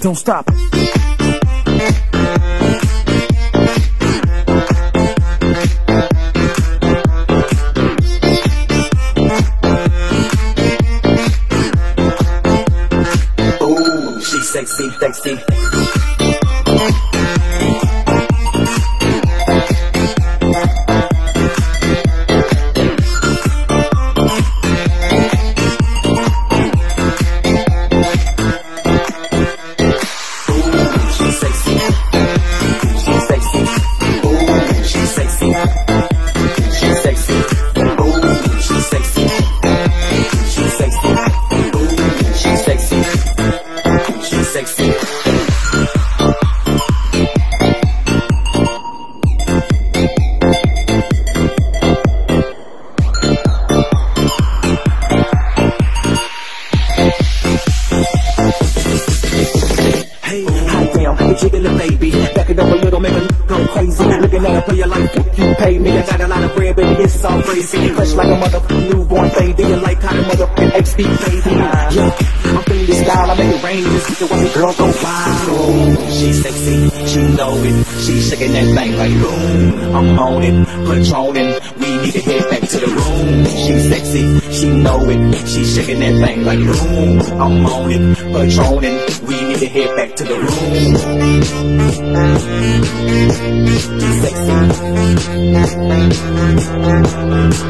Don't stop. Ooh, she sexy, sexy. Damn, hey baby. Back it up a little, make a go crazy. Looking at a player like you pay me. I got a lot of bread, baby, it's all crazy. Fresh like a mother newborn baby. You like how the motherfucking XP baby. Yeah, it rain. This is what the girls go wild. She sexy, she know it. She shaking that thing like boom. I'm on it, patroning. We need to head back to the room. She sexy, she know it. She shaking that thing like boom. I'm on it, patroning. We need to head back to the room. She sexy.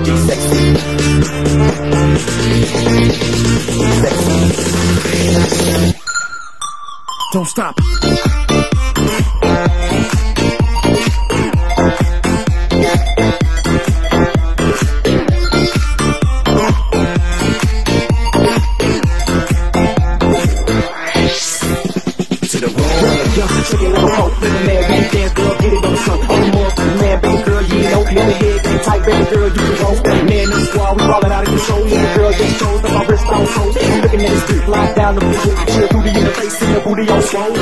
She sexy. She Don't stop. The like a hoe. Little man, baby, dance, get it on the. On the man, baby, girl, you know. Head, tight, baby, girl, you can roll. Man, the we ballin' Malibu with the chill booty in the face and the booty on slow.